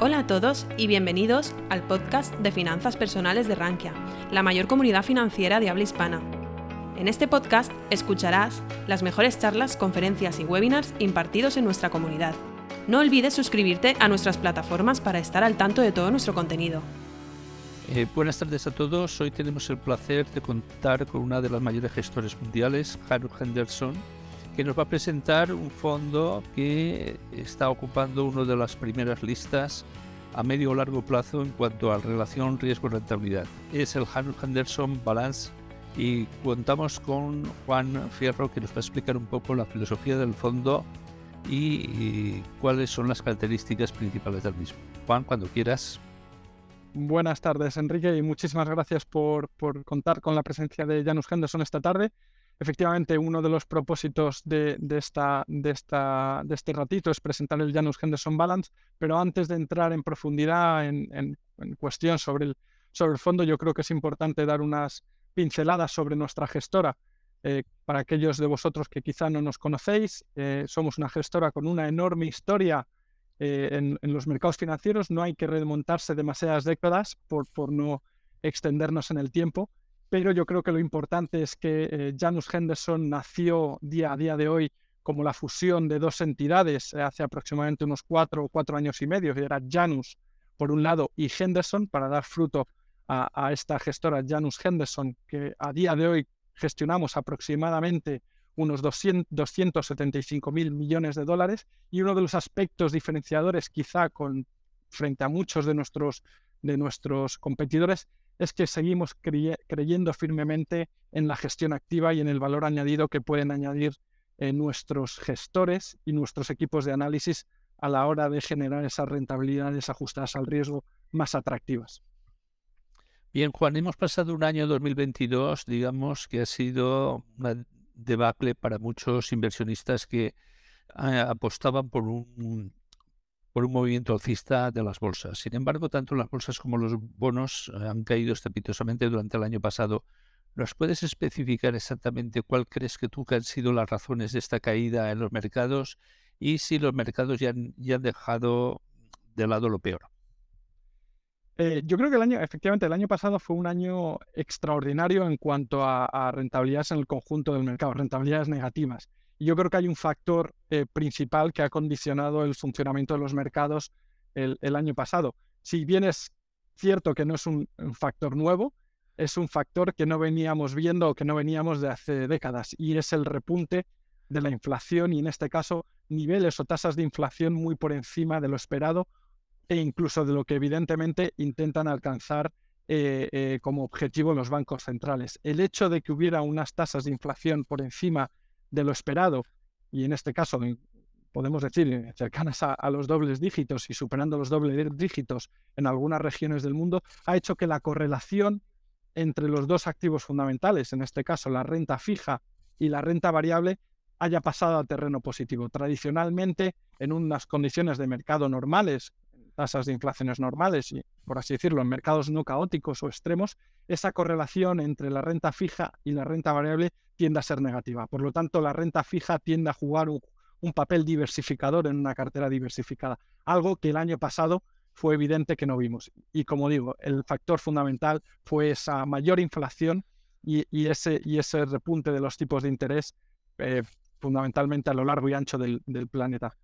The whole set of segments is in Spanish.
Hola a todos y bienvenidos al podcast de finanzas personales de Rankia, la mayor comunidad financiera de habla hispana. En este podcast escucharás las mejores charlas, conferencias y webinars impartidos en nuestra comunidad. No olvides suscribirte a nuestras plataformas para estar al tanto de todo nuestro contenido. Eh, buenas tardes a todos. Hoy tenemos el placer de contar con una de las mayores gestores mundiales, Harold Henderson, que nos va a presentar un fondo que está ocupando una de las primeras listas a medio o largo plazo en cuanto a relación riesgo-rentabilidad. Es el Henderson Balance y contamos con Juan Fierro que nos va a explicar un poco la filosofía del fondo y, cuáles son las características principales del mismo. Juan, cuando quieras. Buenas tardes, Enrique, y muchísimas gracias por, por contar con la presencia de Janus Henderson esta tarde efectivamente uno de los propósitos de, esta, este ratito es presentar el Janus Henderson Balance, pero antes de entrar en profundidad en, cuestión sobre el, fondo, yo creo que es importante dar unas pinceladas sobre nuestra gestora. Eh, para aquellos de vosotros que quizá no nos conocéis, eh, somos una gestora con una enorme historia eh, en, en, los mercados financieros. No hay que remontarse demasiadas décadas por no extendernos en el tiempo pero yo creo que lo importante es que eh, Janus Henderson nació día a día de hoy como la fusión de dos entidades eh, hace aproximadamente unos cuatro o cuatro años y medio, que era Janus por un lado y Henderson para dar fruto a, esta gestora Janus Henderson, que a día de hoy gestionamos aproximadamente unos 200, 275 mil millones de dólares y uno de los aspectos diferenciadores quizá con, frente a muchos de nuestros, de nuestros competidores es que seguimos creyendo firmemente en la gestión activa y en el valor añadido que pueden añadir eh, nuestros gestores y nuestros equipos de análisis a la hora de generar esas rentabilidades ajustadas al riesgo más atractivas. Bien, Juan, hemos pasado un año 2022, digamos, que ha sido una debacle para muchos inversionistas que eh, apostaban por un por un movimiento alcista de las bolsas. Sin embargo, tanto las bolsas como los bonos eh, han caído estrepitosamente durante el año pasado. ¿Nos puedes especificar exactamente cuál crees que tú que han sido las razones de esta caída en los mercados y si los mercados ya han, dejado de lado lo peor? Eh, yo creo que el año, efectivamente, el año pasado fue un año extraordinario en cuanto a rentabilidades en el conjunto del mercado, rentabilidades negativas yo creo que hay un factor eh, principal que ha condicionado el funcionamiento de los mercados el, año pasado. Si bien es cierto que no es un, factor nuevo, es un factor que no veníamos viendo o que no veníamos de hace décadas y es el repunte de la inflación y en este caso niveles o tasas de inflación muy por encima de lo esperado e incluso de lo que evidentemente intentan alcanzar eh, eh, como objetivo los bancos centrales. El hecho de que hubiera unas tasas de inflación por encima de lo esperado, y en este caso podemos decir cercanas a, los dobles dígitos y superando los dobles dígitos en algunas regiones del mundo, ha hecho que la correlación entre los dos activos fundamentales, en este caso la renta fija y la renta variable, haya pasado a terreno positivo. Tradicionalmente, en unas condiciones de mercado normales, tasas de inflaciones normales y, por así decirlo, en mercados no caóticos o extremos, esa correlación entre la renta fija y la renta variable tiende a ser negativa. Por lo tanto, la renta fija tiende a jugar un, papel diversificador en una cartera diversificada, algo que el año pasado fue evidente que no vimos. Y como digo, el factor fundamental fue esa mayor inflación y, ese, y ese repunte de los tipos de interés eh, fundamentalmente a lo largo y ancho del planeta.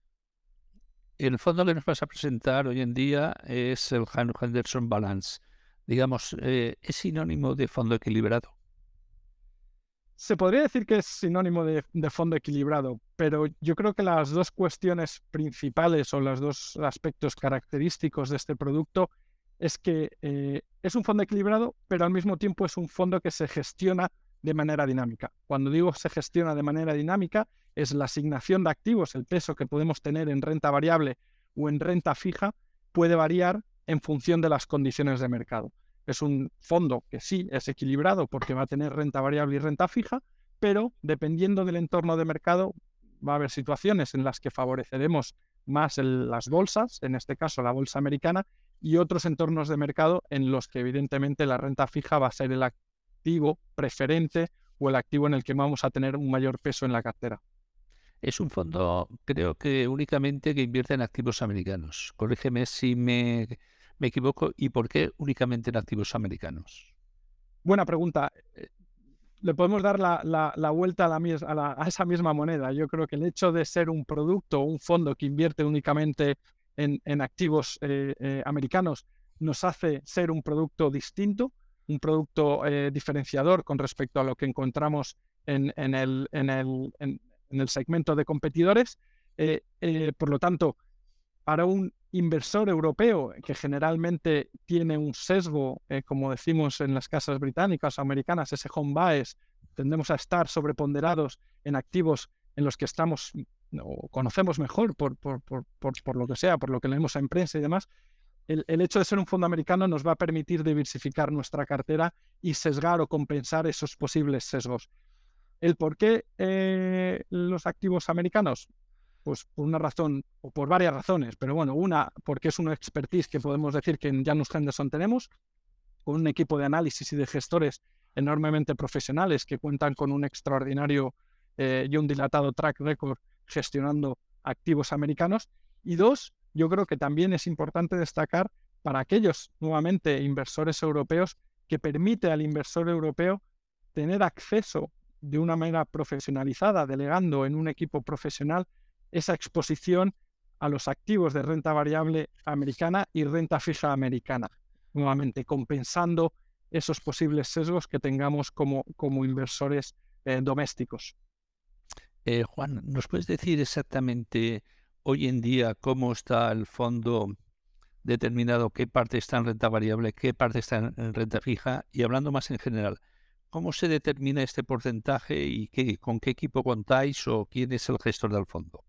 El fondo que nos vas a presentar hoy en día es el Henderson Balance. Digamos, eh, ¿es sinónimo de fondo equilibrado? Se podría decir que es sinónimo de, fondo equilibrado, pero yo creo que las dos cuestiones principales o los dos aspectos característicos de este producto es que eh, es un fondo equilibrado, pero al mismo tiempo es un fondo que se gestiona de manera dinámica. Cuando digo se gestiona de manera dinámica, es la asignación de activos, el peso que podemos tener en renta variable o en renta fija, puede variar en función de las condiciones de mercado. Es un fondo que sí es equilibrado porque va a tener renta variable y renta fija, pero dependiendo del entorno de mercado, va a haber situaciones en las que favoreceremos más las bolsas, en este caso la bolsa americana, y otros entornos de mercado en los que evidentemente la renta fija va a ser el, activo preferente o el activo en el que vamos a tener un mayor peso en la cartera. Es un fondo, creo que únicamente que invierte en activos americanos. Corrígeme si me, me equivoco. ¿Y por qué únicamente en activos americanos? Buena pregunta. Eh, le podemos dar la, la, vuelta a, esa misma moneda. Yo creo que el hecho de ser un producto, un fondo que invierte únicamente en, en activos eh, eh, americanos, nos hace ser un producto distinto, un producto diferenciador con respecto a lo que encontramos en, en, el, en, el, en, el, segmento de competidores. por lo tanto, para un inversor europeo que generalmente tiene un sesgo, eh, como decimos en las casas británicas o americanas, ese home bias, tendemos a estar sobreponderados en activos en los que estamos o conocemos mejor por, por, por, por, lo que sea, por lo que leemos en prensa y demás, el, hecho de ser un fondo americano nos va a permitir diversificar nuestra cartera y sesgar o compensar esos posibles sesgos. ¿El por qué eh, los activos americanos? Pues por una razón, o por varias razones, pero bueno, una, porque es una expertise que podemos decir que en Janus Henderson tenemos, con un equipo de análisis y de gestores enormemente profesionales que cuentan con un extraordinario eh, y un dilatado track record gestionando activos americanos. Y dos, yo creo que también es importante destacar para aquellos, nuevamente, inversores europeos, que permite al inversor europeo tener acceso de una manera profesionalizada, delegando en un equipo profesional esa exposición a los activos de renta variable americana y renta fija americana, nuevamente compensando esos posibles sesgos que tengamos como, como inversores eh, domésticos. Eh, Juan, ¿nos puedes decir exactamente hoy en día cómo está el fondo determinado, qué parte está en renta variable, qué parte está en renta fija? Y hablando más en general, ¿cómo se determina este porcentaje y con qué equipo contáis o quién es el gestor del fondo?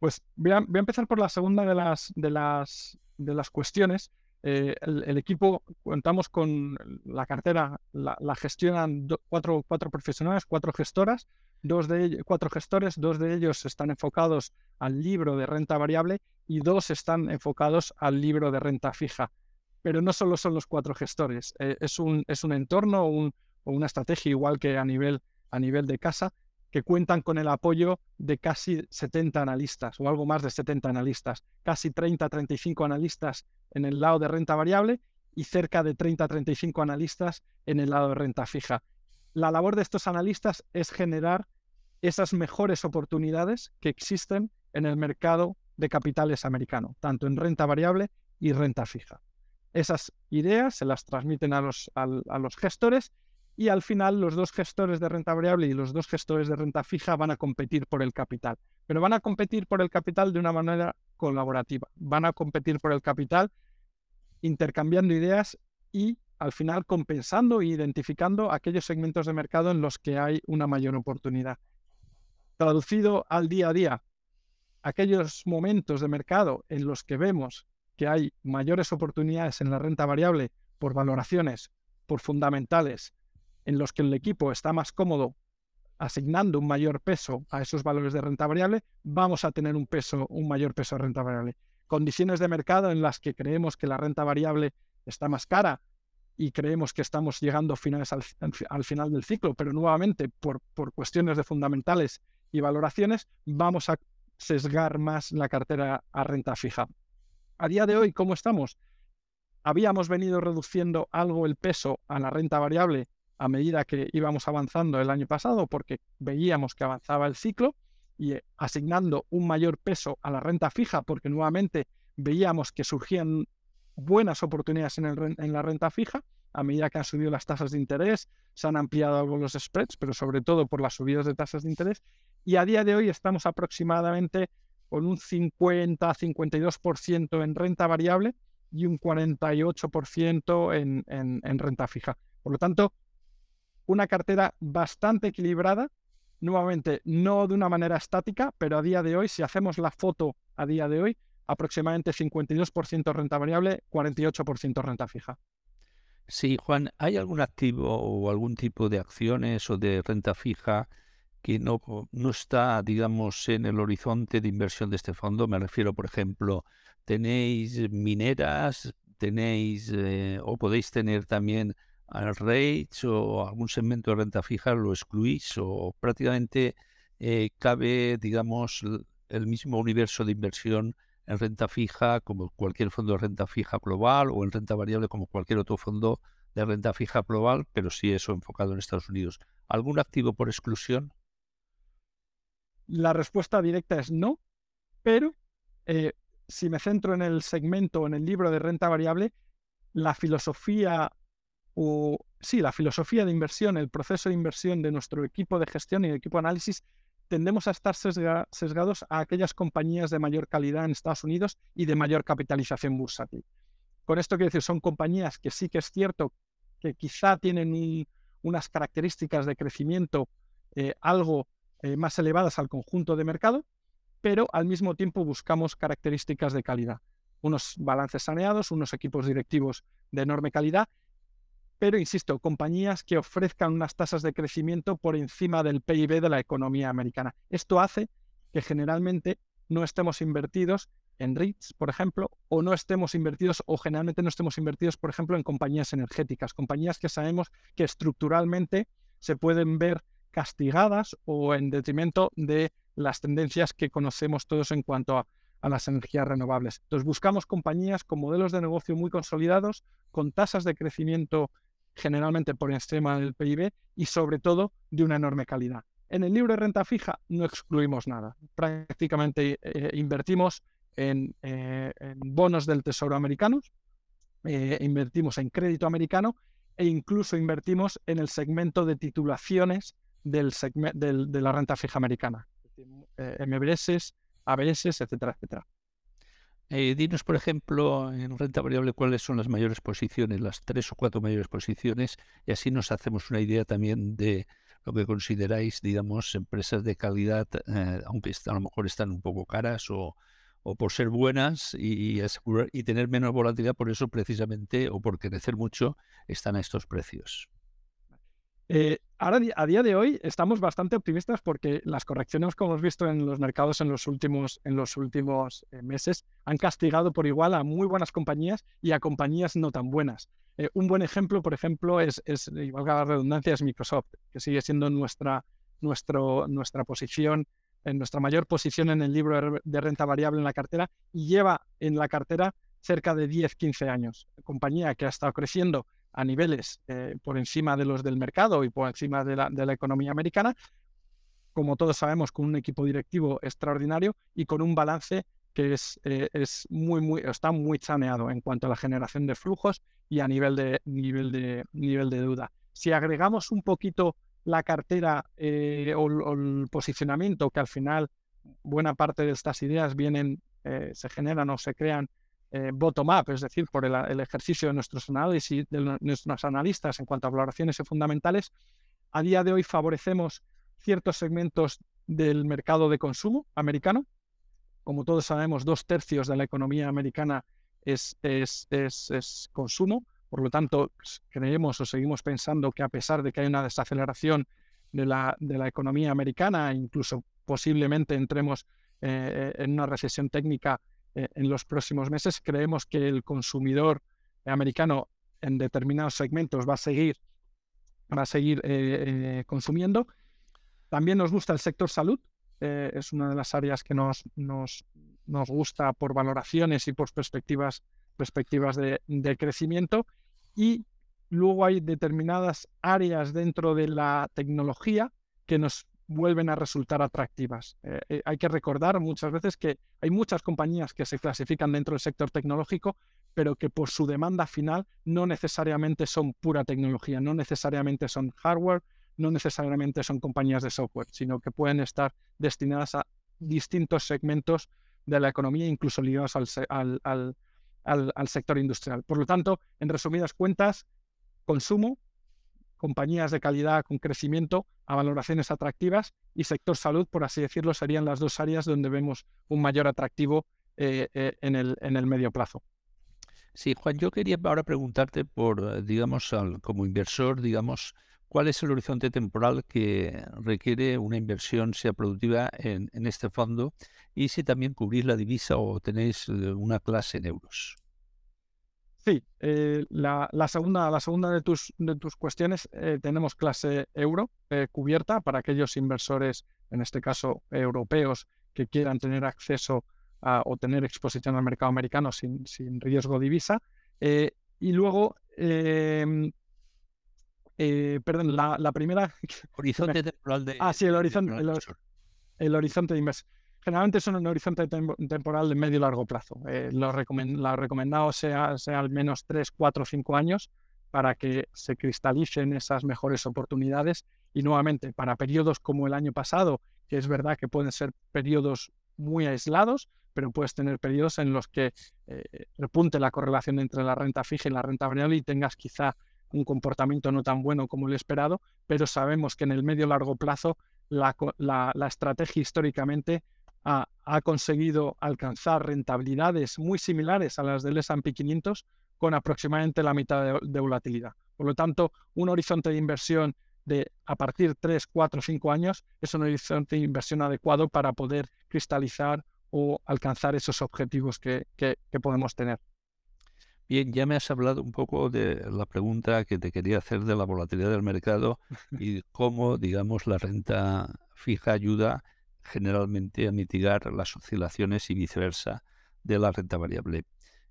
Pues voy a, empezar por la segunda de las, de las, de las cuestiones. Eh, el, equipo, contamos con la cartera, la, gestionan cuatro, cuatro, profesionales, cuatro gestoras, dos de ellos, cuatro gestores, dos de ellos están enfocados al libro de renta variable y dos están enfocados al libro de renta fija. Pero no solo son los cuatro gestores, eh, es, un, es un entorno o una estrategia igual que a nivel, a nivel de casa que cuentan con el apoyo de casi 70 analistas o algo más de 70 analistas, casi 30-35 analistas en el lado de renta variable y cerca de 30-35 analistas en el lado de renta fija. La labor de estos analistas es generar esas mejores oportunidades que existen en el mercado de capitales americano, tanto en renta variable y renta fija. Esas ideas se las transmiten a los, gestores y al final los dos gestores de renta variable y los dos gestores de renta fija van a competir por el capital, pero van a competir por el capital de una manera colaborativa, van a competir por el capital intercambiando ideas y al final compensando e identificando aquellos segmentos de mercado en los que hay una mayor oportunidad. Traducido al día a día, aquellos momentos de mercado en los que vemos que hay mayores oportunidades en la renta variable por valoraciones, por fundamentales, en los que el equipo está más cómodo asignando un mayor peso a esos valores de renta variable, vamos a tener un peso, un mayor peso de renta variable. Condiciones de mercado en las que creemos que la renta variable está más cara y creemos que estamos llegando finales al, al, final del ciclo, pero nuevamente por, por cuestiones de fundamentales y valoraciones, vamos a sesgar más la cartera a renta fija. A día de hoy, ¿cómo estamos? Habíamos venido reduciendo algo el peso a la renta variable a medida que íbamos avanzando el año pasado porque veíamos que avanzaba el ciclo y eh, asignando un mayor peso a la renta fija porque nuevamente veíamos que surgían buenas oportunidades en, en la renta fija a medida que han subido las tasas de interés, se han ampliado algo los spreads, pero sobre todo por las subidas de tasas de interés. Y a día de hoy estamos aproximadamente con un 50-52% en renta variable y un 48% en, en, en, renta fija. Por lo tanto, una cartera bastante equilibrada, nuevamente no de una manera estática, pero a día de hoy, si hacemos la foto a día de hoy, aproximadamente 52% renta variable, 48% renta fija. Sí, Juan, ¿hay algún activo o algún tipo de acciones o de renta fija que no, no está, digamos, en el horizonte de inversión de este fondo? Me refiero, por ejemplo, tenéis mineras, tenéis eh, o podéis tener también al o algún segmento de renta fija lo excluís o prácticamente eh, cabe, digamos, el mismo universo de inversión en renta fija como cualquier fondo de renta fija global o en renta variable como cualquier otro fondo de renta fija global, pero sí eso enfocado en Estados Unidos. ¿Algún activo por exclusión? La respuesta directa es no, pero eh, si me centro en el segmento, en el libro de renta variable, la filosofía o sí, la filosofía de inversión, el proceso de inversión de nuestro equipo de gestión y el equipo de análisis, tendemos a estar sesgados a aquellas compañías de mayor calidad en Estados Unidos y de mayor capitalización bursátil. Con esto quiero decir, son compañías que sí que es cierto que quizá tienen unas características de crecimiento eh, algo eh, más elevadas al conjunto de mercado, pero al mismo tiempo buscamos características de calidad. Unos balances saneados, unos equipos directivos de enorme calidad, pero insisto, compañías que ofrezcan unas tasas de crecimiento por encima del PIB de la economía americana. Esto hace que generalmente no estemos invertidos en REITs, por ejemplo, o no estemos invertidos, o generalmente no estemos invertidos, por ejemplo, en compañías energéticas, compañías que sabemos que estructuralmente se pueden ver castigadas o en detrimento de las tendencias que conocemos todos en cuanto a, las energías renovables. Entonces buscamos compañías con modelos de negocio muy consolidados, con tasas de crecimiento generalmente por encima del PIB y sobre todo de una enorme calidad. En el libro de renta fija no excluimos nada. Prácticamente eh, invertimos en, eh, en, bonos del Tesoro americanos, eh, invertimos en crédito americano e incluso invertimos en el segmento de titulaciones del, de la renta fija americana, eh, MBS, ABS, etcétera, etcétera. Eh, dinos, por ejemplo, en renta variable, cuáles son las mayores posiciones, las tres o cuatro mayores posiciones, y así nos hacemos una idea también de lo que consideráis, digamos, empresas de calidad, eh, aunque a lo mejor están un poco caras o, por ser buenas y, y tener menos volatilidad, por eso precisamente, o por crecer mucho, están a estos precios. Eh, ahora, a día de hoy, estamos bastante optimistas porque las correcciones que hemos visto en los mercados en los últimos, en los últimos eh, meses han castigado por igual a muy buenas compañías y a compañías no tan buenas. Eh, un buen ejemplo, por ejemplo, es, la redundancia, Microsoft, que sigue siendo nuestra, nuestro, nuestra posición, en nuestra mayor posición en el libro de renta variable en la cartera y lleva en la cartera cerca de 10, 15 años. Compañía que ha estado creciendo a niveles eh, por encima de los del mercado y por encima de la, de la economía americana, como todos sabemos, con un equipo directivo extraordinario y con un balance que es, eh, es muy, muy, está muy saneado en cuanto a la generación de flujos y a nivel de, nivel de, nivel de deuda. Si agregamos un poquito la cartera eh, o, el posicionamiento, que al final buena parte de estas ideas vienen, se generan o se crean eh, bottom-up, es decir, por el, ejercicio de nuestros análisis, de nuestros analistas en cuanto a valoraciones y fundamentales, a día de hoy favorecemos ciertos segmentos del mercado de consumo americano. Como todos sabemos, dos tercios de la economía americana es, es, es, consumo. Por lo tanto, creemos o seguimos pensando que a pesar de que hay una desaceleración de la, de la economía americana, incluso posiblemente entremos eh, en una recesión técnica eh, en los próximos meses. Creemos que el consumidor americano en determinados segmentos va a seguir, va a seguir eh, eh, consumiendo. También nos gusta el sector salud. es una de las áreas que nos, nos, nos, gusta por valoraciones y por perspectivas, perspectivas de, de crecimiento. Y luego hay determinadas áreas dentro de la tecnología que nos vuelven a resultar atractivas. Eh, eh, hay que recordar muchas veces que hay muchas compañías que se clasifican dentro del sector tecnológico, pero que por su demanda final no necesariamente son pura tecnología, no necesariamente son hardware, no necesariamente son compañías de software, sino que pueden estar destinadas a distintos segmentos de la economía, incluso ligados al, al sector industrial. Por lo tanto, en resumidas cuentas, consumo, compañías de calidad con crecimiento a valoraciones atractivas y sector salud, por así decirlo, serían las dos áreas donde vemos un mayor atractivo eh, eh, en, el, en el medio plazo. Sí, Juan, yo quería ahora preguntarte por, eh, digamos, como inversor, digamos, ¿cuál es el horizonte temporal que requiere una inversión sea productiva en, en este fondo y si también cubrís la divisa o tenéis una clase en euros? Sí, eh, la, segunda, la segunda de tus, de tus cuestiones, eh, tenemos clase euro eh, cubierta para aquellos inversores, en este caso europeos, que quieran tener acceso a, o tener exposición al mercado americano sin, sin riesgo divisa. y luego, em, perdón, la, primera... Horizonte temporal de... Ah, sí, el horizonte, el horizonte de inversión generalmente son un horizonte temporal de medio y largo plazo. Eh, lo, recomendado sea, al menos 3, 4, 5 años para que se cristalicen esas mejores oportunidades y nuevamente para periodos como el año pasado, que es verdad que pueden ser periodos muy aislados, pero puedes tener periodos en los que eh, repunte la correlación entre la renta fija y la renta variable y tengas quizá un comportamiento no tan bueno como el esperado, pero sabemos que en el medio largo plazo la, la estrategia históricamente ha, conseguido alcanzar rentabilidades muy similares a las del S&P 500 con aproximadamente la mitad de, volatilidad. Por lo tanto, un horizonte de inversión de a partir de 3, 4, 5 años es un horizonte de inversión adecuado para poder cristalizar o alcanzar esos objetivos que, que, podemos tener. Bien, ya me has hablado un poco de la pregunta que te quería hacer de la volatilidad del mercado y cómo, digamos, la renta fija ayuda generalmente a mitigar las oscilaciones y viceversa de la renta variable.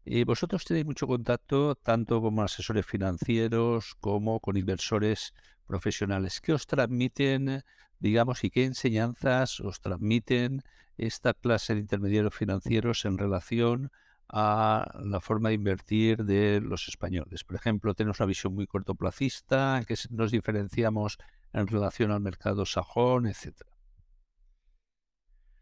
Y vosotros tenéis mucho contacto tanto con asesores financieros como con inversores profesionales. ¿Qué os transmiten, digamos, y qué enseñanzas os transmiten esta clase de intermediarios financieros en relación a la forma de invertir de los españoles? Por ejemplo, tenemos una visión muy cortoplacista, en que nos diferenciamos en relación al mercado sajón, etcétera.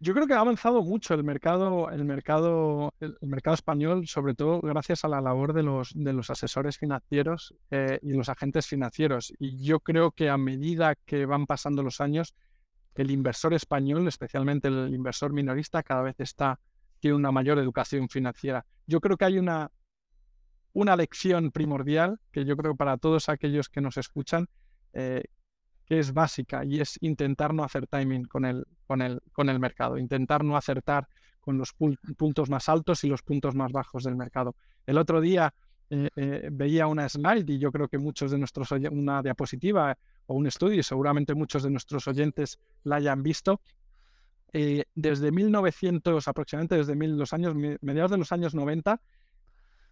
Yo creo que ha avanzado mucho el mercado, el mercado, el, mercado español, sobre todo gracias a la labor de los, de los asesores financieros eh, y los agentes financieros. Y yo creo que a medida que van pasando los años, el inversor español, especialmente el inversor minorista, cada vez está tiene una mayor educación financiera. Yo creo que hay una, una lección primordial que yo creo para todos aquellos que nos escuchan, eh, que es básica y es intentar no hacer timing con el, con el, con el mercado, intentar no acertar con los puntos más altos y los puntos más bajos del mercado. El otro día eh, eh, veía una slide y yo creo que muchos de nuestros una diapositiva o un estudio y seguramente muchos de nuestros oyentes la hayan visto. Eh, desde 1900, aproximadamente desde mil, los años, mediados de los años 90,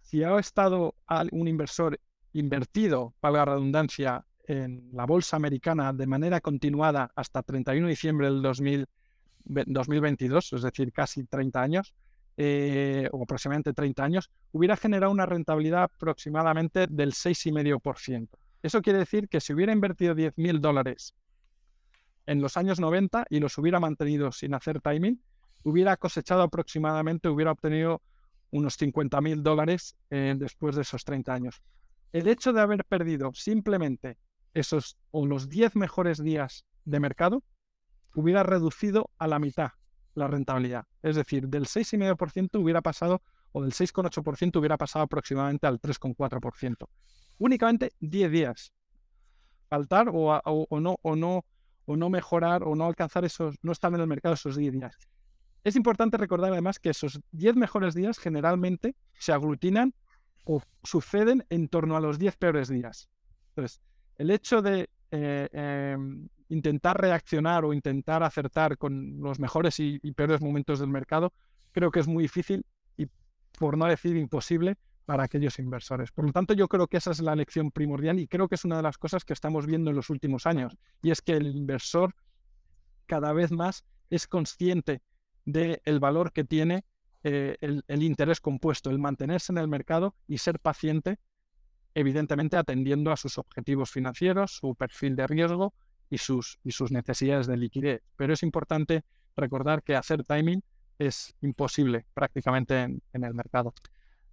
si ha estado un inversor invertido, para la redundancia, en la bolsa americana de manera continuada hasta 31 de diciembre del 2022, es decir, casi 30 años, eh, o aproximadamente 30 años, hubiera generado una rentabilidad aproximadamente del 6,5%. Eso quiere decir que si hubiera invertido 10.000 dólares en los años 90 y los hubiera mantenido sin hacer timing, hubiera cosechado aproximadamente, hubiera obtenido unos 50.000 dólares eh, después de esos 30 años. El hecho de haber perdido simplemente esos o los 10 mejores días de mercado, hubiera reducido a la mitad la rentabilidad. Es decir, del 6,5% hubiera pasado, o del 6,8% hubiera pasado aproximadamente al 3,4%. Únicamente 10 días. Faltar o, o, no, o, no, o no mejorar o no alcanzar esos, no estar en el mercado esos 10 días. Es importante recordar además que esos 10 mejores días generalmente se aglutinan o suceden en torno a los 10 peores días. Entonces, el hecho de eh, em, intentar reaccionar o intentar acertar con los mejores y, peores momentos del mercado, creo que es muy difícil y, por no decir imposible, para aquellos inversores. Por lo tanto, yo creo que esa es la lección primordial y creo que es una de las cosas que estamos viendo en los últimos años. Y es que el inversor cada vez más es consciente del valor que tiene eh, el interés compuesto, el mantenerse en el mercado y ser paciente evidentemente atendiendo a sus objetivos financieros, su perfil de riesgo y sus, y sus necesidades de liquidez. Pero es importante recordar que hacer timing es imposible prácticamente en, el mercado.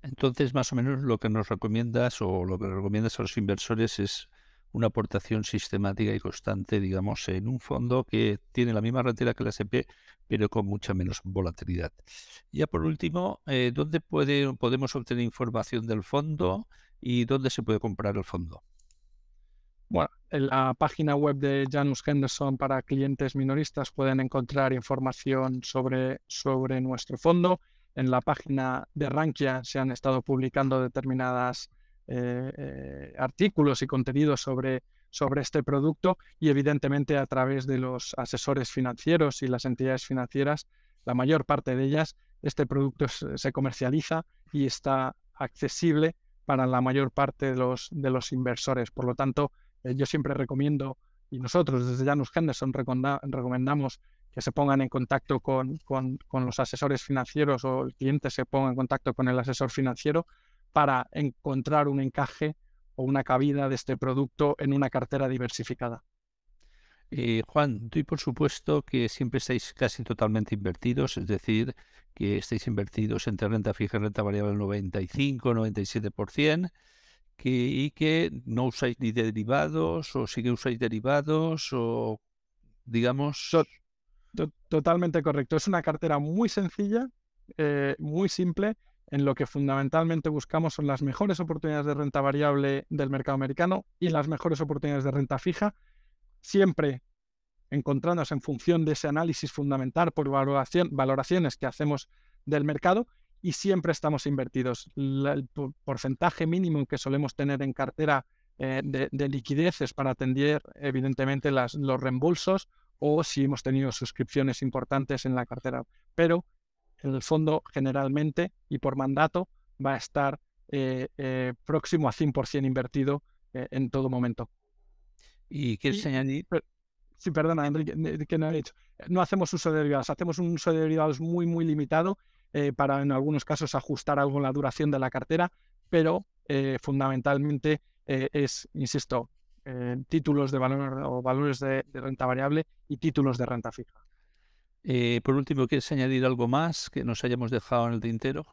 Entonces, más o menos lo que nos recomiendas o lo que recomiendas a los inversores es una aportación sistemática y constante, digamos, en un fondo que tiene la misma rentabilidad que la SP, pero con mucha menos volatilidad. Ya por último, eh, ¿dónde puede, podemos obtener información del fondo? Y dónde se puede comprar el fondo. Bueno, en la página web de Janus Henderson para clientes minoristas pueden encontrar información sobre, sobre nuestro fondo. en la página de Rankia se han estado publicando determinados artículos y contenidos sobre, sobre este producto y evidentemente a través de los asesores financieros y las entidades financieras, la mayor parte de ellas, este producto se comercializa y está accesible para la mayor parte de los, de los inversores. Por lo tanto, yo siempre recomiendo y nosotros desde Janus Henderson recomendamos que se pongan en contacto con, con, los asesores financieros o el cliente se ponga en contacto con el asesor financiero para encontrar un encaje o una cabida de este producto en una cartera diversificada. Eh, Juan, tú por supuesto que siempre estáis casi totalmente invertidos, es decir, que estáis invertidos entre renta fija y renta variable al 95, 97% que, y que no usáis ni derivados o sí que usáis derivados o digamos... totalmente correcto. Es una cartera muy sencilla, eh, muy simple, en lo que fundamentalmente buscamos son las mejores oportunidades de renta variable del mercado americano y las mejores oportunidades de renta fija, siempre encontrándose en función de ese análisis fundamental por valoraciones que hacemos del mercado y siempre estamos invertidos. el porcentaje mínimo que solemos tener en cartera eh, de, liquideces para atender, evidentemente, las, los reembolsos o si hemos tenido suscripciones importantes en la cartera. Pero el fondo generalmente y por mandato va a estar eh, eh, próximo a 100% invertido en todo momento. ¿Y qué añadir? Sí, perdona, Enrique, que no he dicho. No hacemos uso de derivados, hacemos un uso de derivados muy, muy limitado eh, para en algunos casos ajustar algo la duración de la cartera, pero eh, fundamentalmente eh, es, insisto, títulos de valor o valores de, renta variable y títulos de renta fija. por último, ¿quieres añadir algo más que nos hayamos dejado en el tintero?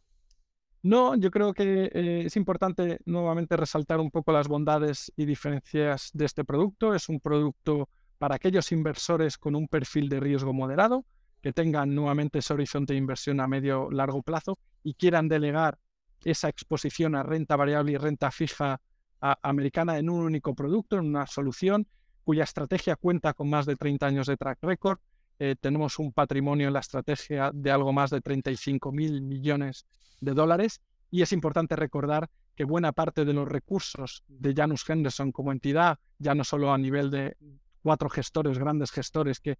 No, yo creo que es importante nuevamente resaltar un poco las bondades y diferencias de este producto. Es un producto para aquellos inversores con un perfil de riesgo moderado, que tengan nuevamente ese horizonte de inversión a medio largo plazo y quieran delegar esa exposición a renta variable y renta fija americana en un único producto, en una solución cuya estrategia cuenta con más de 30 años de track record. Eh, tenemos un patrimonio en la estrategia de algo más de 35 mil millones de dólares y es importante recordar que buena parte de los recursos de Janus Henderson como entidad, ya no solo a nivel de cuatro gestores, grandes gestores que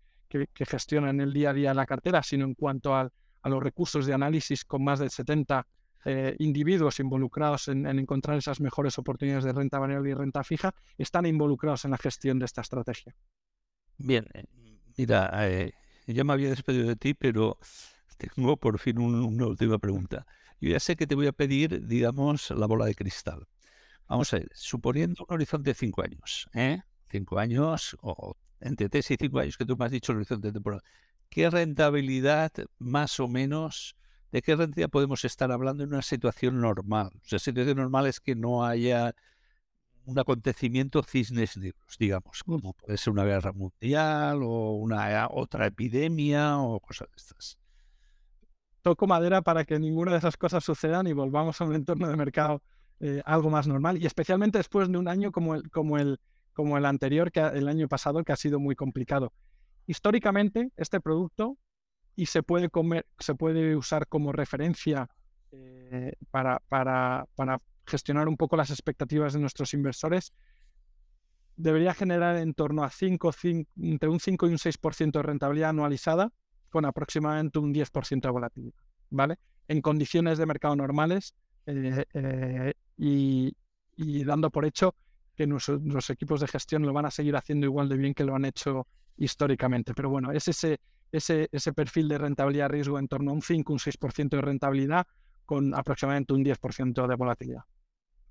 que, gestionan el día a día la cartera, sino en cuanto a los recursos de análisis con más de 70 eh, individuos involucrados en, encontrar esas mejores oportunidades de renta variable y renta fija, están involucrados en la gestión de esta estrategia. Bien, eh, mira, eh, ya me había despedido de ti, pero tengo por fin una última pregunta. Yo ya sé que te voy a pedir, digamos, la bola de cristal. Vamos a ver, suponiendo un horizonte de cinco años, ¿eh? Cinco años o entre 3 y 5 años que tú me has dicho el horizonte temporal, ¿qué rentabilidad más o menos, de qué rentabilidad podemos estar hablando en una situación normal? O sea, situación normal es que no haya un acontecimiento cisnes negros, digamos, como puede ser una guerra mundial o una otra epidemia o cosas de estas. Toco madera para que ninguna de esas cosas sucedan y volvamos a un entorno de mercado eh, algo más normal y especialmente después de un año como el, como el, como el anterior, que el año pasado, que ha sido muy complicado. Históricamente, este producto y se puede, comer, se puede usar como referencia eh, para, para, para, gestionar un poco las expectativas de nuestros inversores, debería generar en torno a 5, entre un 5 y un 6% de rentabilidad anualizada con aproximadamente un 10% de volatilidad, ¿vale? En condiciones de mercado normales eh, eh, y, y, dando por hecho que nuestros, equipos de gestión lo van a seguir haciendo igual de bien que lo han hecho históricamente. Pero bueno, es ese, ese, ese perfil de rentabilidad-riesgo en torno a un 5, un 6% de rentabilidad con aproximadamente un 10% de volatilidad.